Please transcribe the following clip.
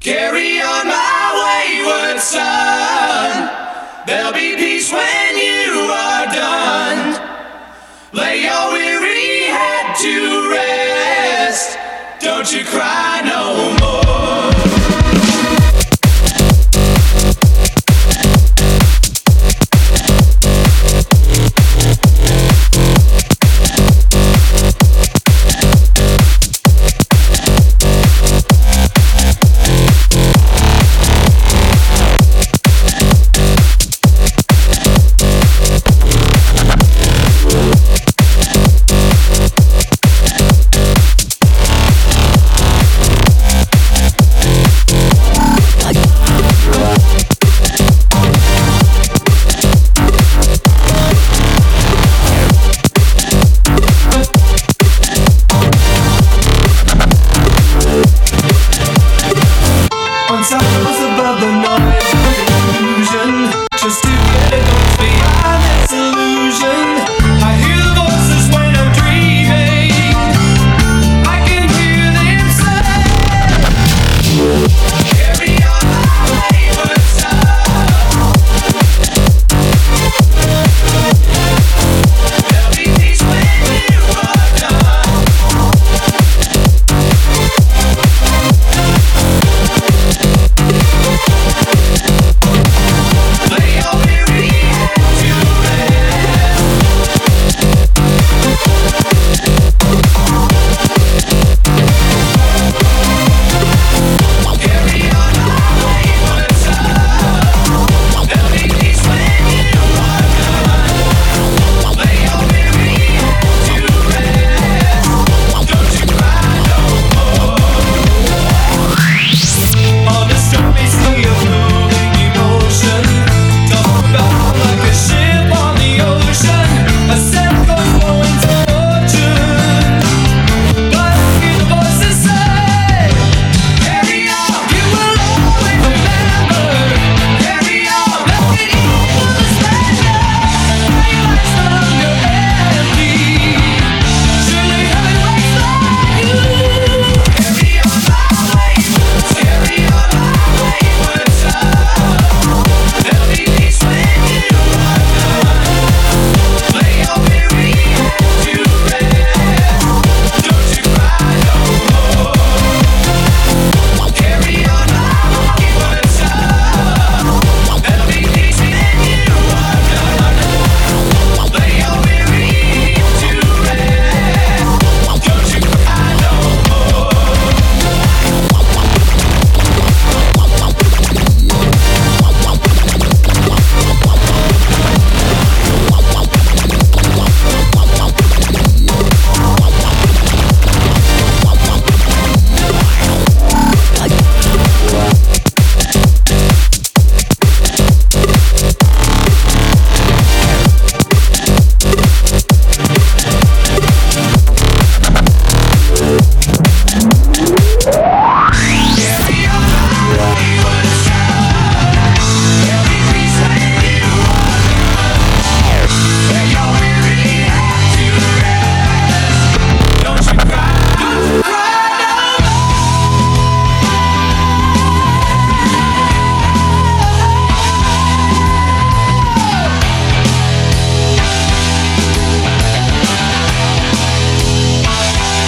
Carry on my wayward son. There'll be peace when you are done. Lay your weary head to rest. Don't you cry